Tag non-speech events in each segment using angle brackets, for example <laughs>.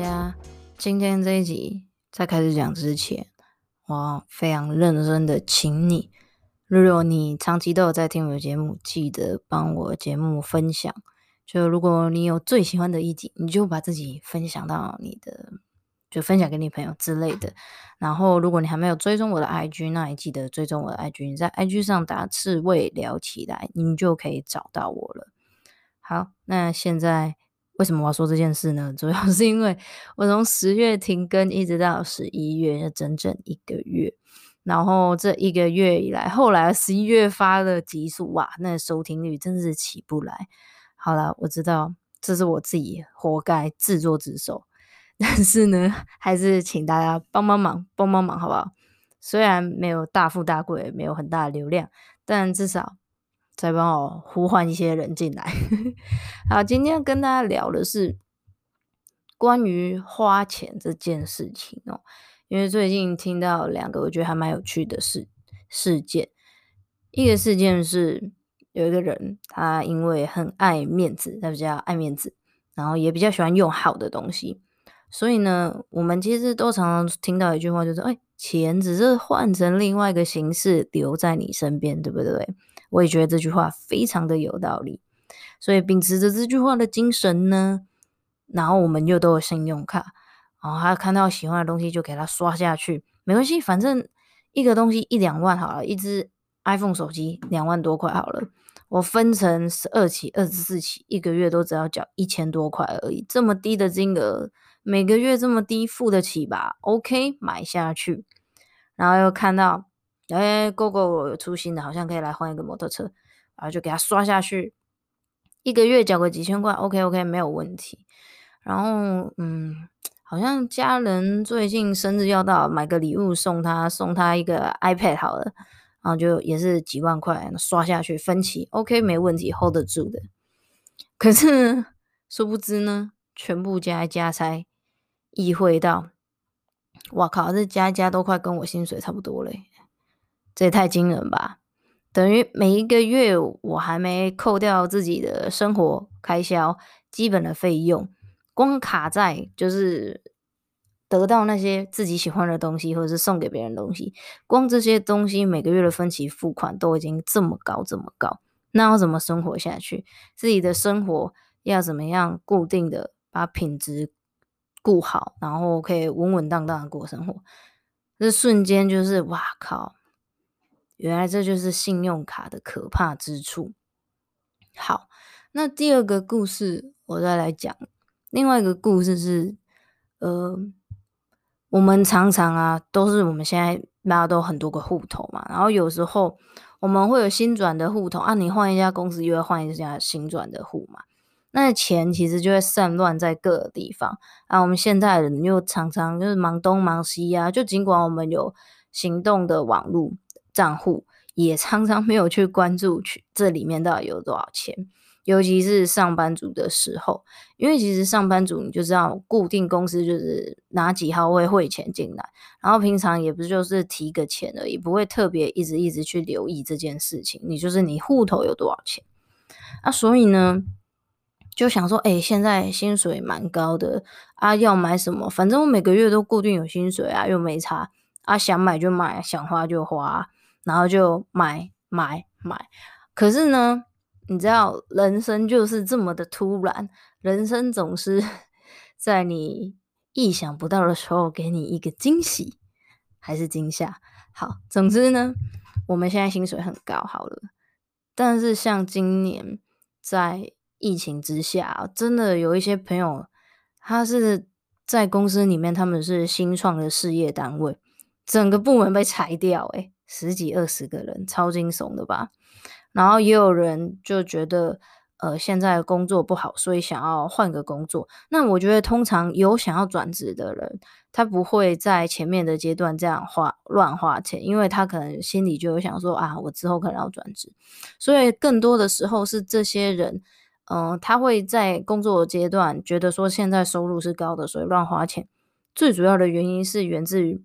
大家，今天这一集在开始讲之前，我非常认真的请你，如果你长期都有在听我的节目，记得帮我节目分享。就如果你有最喜欢的一集，你就把自己分享到你的。就分享给你朋友之类的，然后如果你还没有追踪我的 IG，那也记得追踪我的 IG。你在 IG 上打“刺猬聊起来”，你就可以找到我了。好，那现在为什么我要说这件事呢？主要是因为我从十月停更一直到十一月，整整一个月。然后这一个月以来，后来十一月发的集数，哇，那收听率真是起不来。好了，我知道这是我自己活该，自作自受。<laughs> 但是呢，还是请大家帮帮忙，帮帮忙，好不好？虽然没有大富大贵，没有很大的流量，但至少再帮我呼唤一些人进来。<laughs> 好，今天跟大家聊的是关于花钱这件事情哦，因为最近听到两个我觉得还蛮有趣的事事件。一个事件是有一个人，他因为很爱面子，他比较爱面子，然后也比较喜欢用好的东西。所以呢，我们其实都常常听到一句话，就是“哎，钱只是换成另外一个形式留在你身边，对不对？”我也觉得这句话非常的有道理。所以秉持着这句话的精神呢，然后我们又都有信用卡，然后他看到喜欢的东西就给他刷下去，没关系，反正一个东西一两万好了，一只 iPhone 手机两万多块好了，我分成十二期、二十四期，一个月都只要缴一千多块而已，这么低的金额。每个月这么低，付得起吧？OK，买下去，然后又看到，哎，GoGo 有出新的，好像可以来换一个摩托车，然后就给他刷下去，一个月缴个几千块，OK OK，没有问题。然后，嗯，好像家人最近生日要到，买个礼物送他，送他一个 iPad 好了，然后就也是几万块，刷下去分期，OK，没问题，hold 得住的。可是殊不知呢，全部加一加才。意会到，哇靠！这加一加都快跟我薪水差不多嘞，这也太惊人吧！等于每一个月我还没扣掉自己的生活开销、基本的费用，光卡在就是得到那些自己喜欢的东西，或者是送给别人的东西，光这些东西每个月的分期付款都已经这么高这么高，那要怎么生活下去？自己的生活要怎么样固定的把品质顾好，然后可以稳稳当当的过生活。这瞬间就是哇靠！原来这就是信用卡的可怕之处。好，那第二个故事我再来讲。另外一个故事是，呃，我们常常啊，都是我们现在大家都很多个户头嘛，然后有时候我们会有新转的户头啊，你换一家公司又要换一家新转的户嘛。那钱其实就会散乱在各个地方啊。我们现在人又常常就是忙东忙西啊，就尽管我们有行动的网络账户，也常常没有去关注去这里面到底有多少钱。尤其是上班族的时候，因为其实上班族你就知道，固定公司就是哪几号会汇钱进来，然后平常也不就是提个钱而已，不会特别一直一直去留意这件事情。你就是你户头有多少钱啊？所以呢，就想说，哎、现在薪水蛮高的啊，要买什么？反正我每个月都固定有薪水啊，又没差啊，想买就买，想花就花，然后就买买买。可是呢，你知道，人生就是这么的突然，人生总是 <laughs> 在你意想不到的时候给你一个惊喜，还是惊吓。好，总之呢，我们现在薪水很高，好了，但是像今年在疫情之下，真的有一些朋友，他是在公司里面，他们是新创的事业单位，整个部门被裁掉，诶，十几二十个人，超惊悚的吧？然后也有人就觉得，呃，现在工作不好，所以想要换个工作。那我觉得，通常有想要转职的人，他不会在前面的阶段这样花乱花钱，因为他可能心里就有想说啊，我之后可能要转职。所以更多的时候是这些人，嗯、他会在工作阶段觉得说现在收入是高的，所以乱花钱。最主要的原因是源自于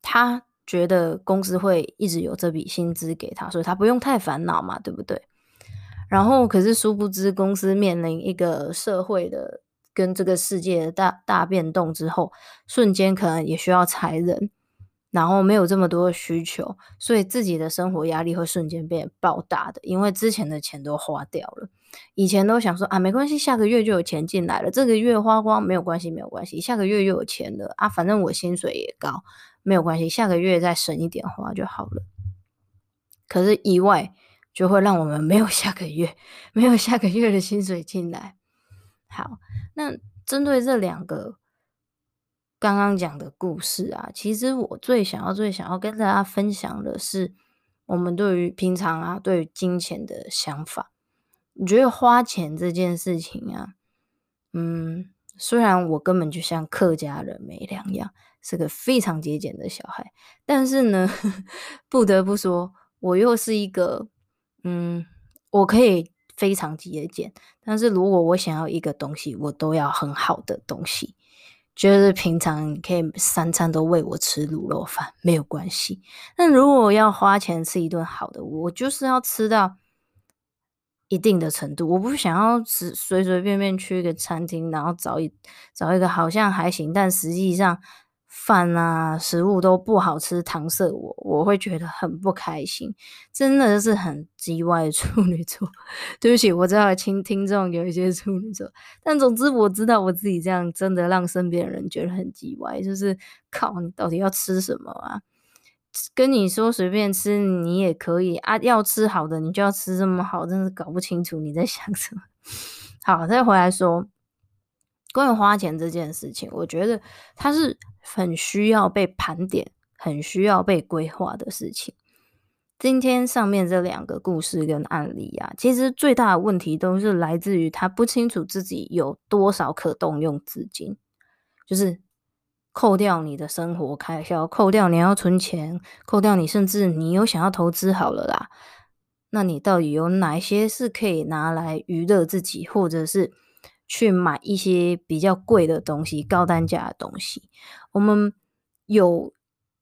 他。觉得公司会一直有这笔薪资给他，所以他不用太烦恼嘛，对不对？然后可是殊不知，公司面临一个社会的跟这个世界的大大变动之后，瞬间可能也需要裁人，然后没有这么多的需求，所以自己的生活压力会瞬间变爆大的，因为之前的钱都花掉了。以前都想说啊，没关系，下个月就有钱进来了，这个月花光没有关系，没有关系，下个月又有钱了啊，反正我薪水也高。没有关系，下个月再省一点花就好了。可是意外就会让我们没有下个月，没有下个月的薪水进来。好，那针对这两个刚刚讲的故事啊，其实我最想要、最想要跟大家分享的是，我们对于平常啊，对于金钱的想法。你觉得花钱这件事情啊，嗯，虽然我根本就像客家人没两样。是个非常节俭的小孩，但是呢，<laughs> 不得不说，我又是一个，嗯，我可以非常节俭，但是如果我想要一个东西，我都要很好的东西，就是平常可以三餐都喂我吃卤肉饭没有关系，但如果要花钱吃一顿好的，我就是要吃到一定的程度，我不想要只随随便便去一个餐厅，然后找一找一个好像还行，但实际上。饭啊，食物都不好吃，搪塞我，我会觉得很不开心，真的是很叽歪的处女座。<laughs> 对不起，我知道听听众有一些处女座，但总之我知道我自己这样真的让身边的人觉得很叽歪，就是靠，你到底要吃什么啊？跟你说随便吃你也可以啊，要吃好的你就要吃这么好，真是搞不清楚你在想什么。<laughs> 好，再回来说。关于花钱这件事情，我觉得它是很需要被盘点、很需要被规划的事情。今天上面这两个故事跟案例啊，其实最大的问题都是来自于他不清楚自己有多少可动用资金，就是扣掉你的生活开销，扣掉你要存钱，扣掉你甚至你有想要投资好了啦，那你到底有哪些是可以拿来娱乐自己，或者是？去买一些比较贵的东西，高单价的东西。我们有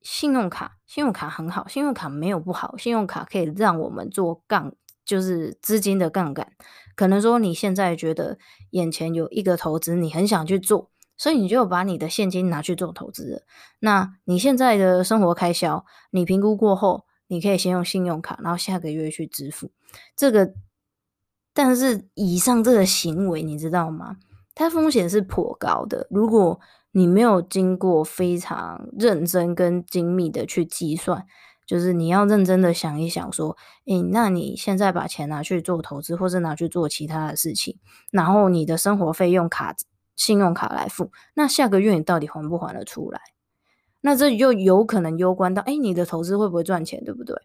信用卡，信用卡很好，信用卡没有不好，信用卡可以让我们做杠，就是资金的杠杆。可能说你现在觉得眼前有一个投资，你很想去做，所以你就把你的现金拿去做投资。那你现在的生活开销，你评估过后，你可以先用信用卡，然后下个月去支付这个。但是以上这个行为，你知道吗？它风险是颇高的。如果你没有经过非常认真跟精密的去计算，就是你要认真的想一想，说，诶，那你现在把钱拿去做投资，或是拿去做其他的事情，然后你的生活费用卡、信用卡来付，那下个月你到底还不还得出来？那这就有可能攸关到，诶，你的投资会不会赚钱，对不对？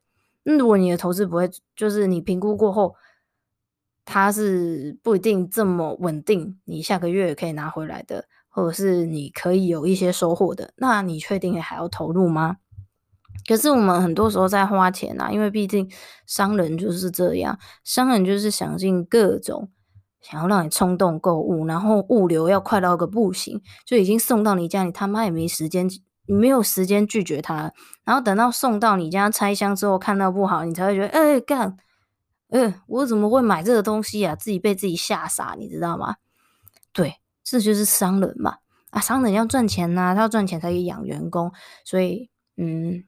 那如果你的投资不会，就是你评估过后。它是不一定这么稳定，你下个月可以拿回来的，或者是你可以有一些收获的，那你确定还要投入吗？可是我们很多时候在花钱啊，因为毕竟商人就是这样，商人就是想尽各种想要让你冲动购物，然后物流要快到个不行，就已经送到你家，你他妈也没时间，你没有时间拒绝他，然后等到送到你家拆箱之后看到不好，你才会觉得哎干。嗯、我怎么会买这个东西啊？自己被自己吓傻，你知道吗？对，这就是商人嘛。啊，商人要赚钱呐、他要赚钱才可以养员工，所以，嗯，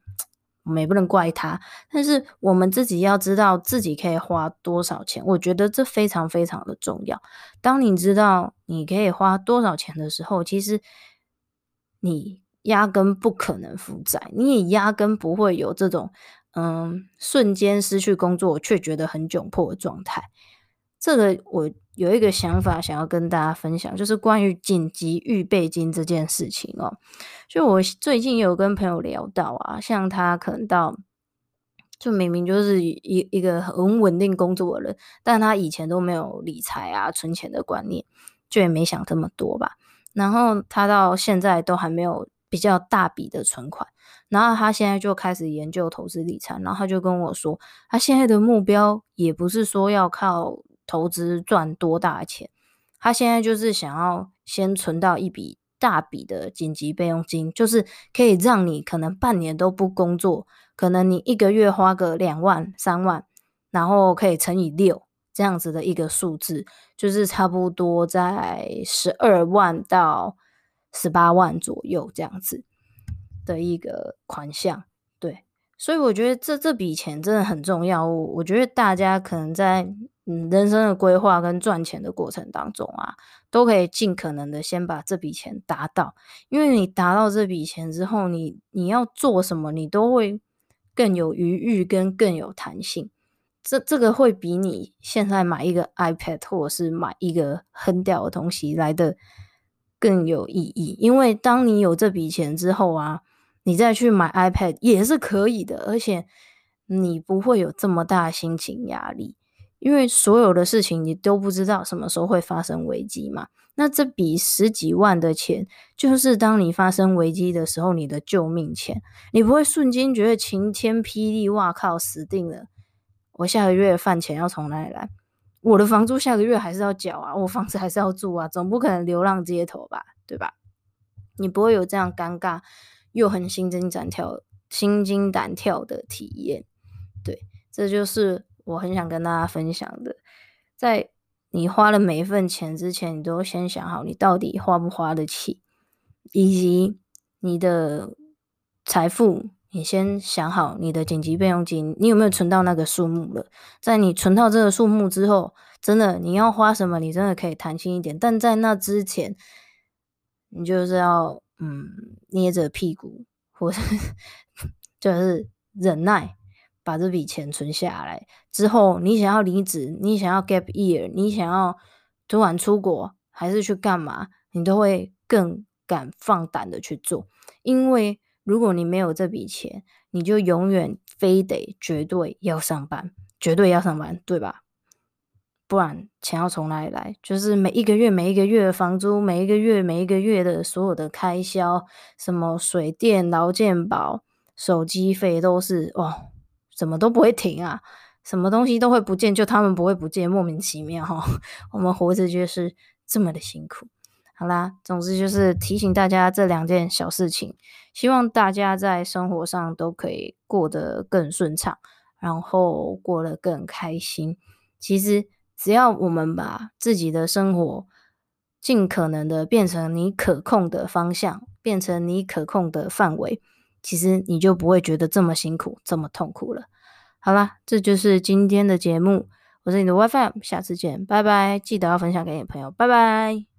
我们也不能怪他。但是我们自己要知道自己可以花多少钱，我觉得这非常非常的重要。当你知道你可以花多少钱的时候，其实你压根不可能负债，你也压根不会有这种嗯瞬间失去工作却觉得很窘迫的状态。这个我有一个想法想要跟大家分享，就是关于紧急预备金这件事情哦。就我最近有跟朋友聊到啊，像他可能到，就明明就是一一个很稳定工作的人，但他以前都没有理财啊、存钱的观念，就也没想这么多吧。然后他到现在都还没有比较大笔的存款，然后他现在就开始研究投资理财，然后他就跟我说，他现在的目标也不是说要靠。投资赚多大钱？他现在就是想要先存到一笔大笔的紧急备用金，就是可以让你可能半年都不工作，可能你一个月花个两万三万，然后可以乘以六这样子的一个数字，就是差不多在十二万到十八万左右这样子的一个款项。对，所以我觉得这这笔钱真的很重要。我我觉得大家可能在。嗯，人生的规划跟赚钱的过程当中啊，都可以尽可能的先把这笔钱达到，因为你达到这笔钱之后，你你要做什么，你都会更有余裕跟更有弹性。这这个会比你现在买一个 iPad 或者是买一个很屌的东西来的更有意义。因为当你有这笔钱之后啊，你再去买 iPad 也是可以的，而且你不会有这么大心情压力。因为所有的事情你都不知道什么时候会发生危机嘛，那这笔十几万的钱，就是当你发生危机的时候，你的救命钱，你不会瞬间觉得晴天霹雳，哇靠，死定了！我下个月饭钱要从哪里来？我的房租下个月还是要缴啊，我房子还是要住啊，总不可能流浪街头吧，对吧？你不会有这样尴尬又很心惊胆跳、心惊胆跳的体验，对，这就是。我很想跟大家分享的，在你花了每一份钱之前，你都先想好你到底花不花得起，以及你的财富，你先想好你的紧急备用金，你有没有存到那个数目了？在你存到这个数目之后，真的你要花什么，你真的可以弹性一点，但在那之前，你就是要嗯捏着屁股，或者 <laughs> 就是忍耐。把这笔钱存下来之后，你想要离职，你想要 gap year，你想要突然出国，还是去干嘛，你都会更敢放胆的去做。因为如果你没有这笔钱，你就永远非得绝对要上班，绝对要上班，对吧？不然钱要从哪里来？就是每一个月、每一个月的房租，每一个月、每一个月的所有的开销，什么水电、劳健保、手机费，都是哦。什么都不会停啊，什么东西都会不见，就他们不会不见，莫名其妙哈。<laughs> 我们活着就是这么的辛苦。好啦，总之就是提醒大家这两件小事情，希望大家在生活上都可以过得更顺畅，然后过得更开心。其实只要我们把自己的生活尽可能的变成你可控的方向，变成你可控的范围。其实你就不会觉得这么辛苦，这么痛苦了。好啦，这就是今天的节目。我是你的 WiFi，下次见，拜拜！记得要分享给你朋友，拜拜。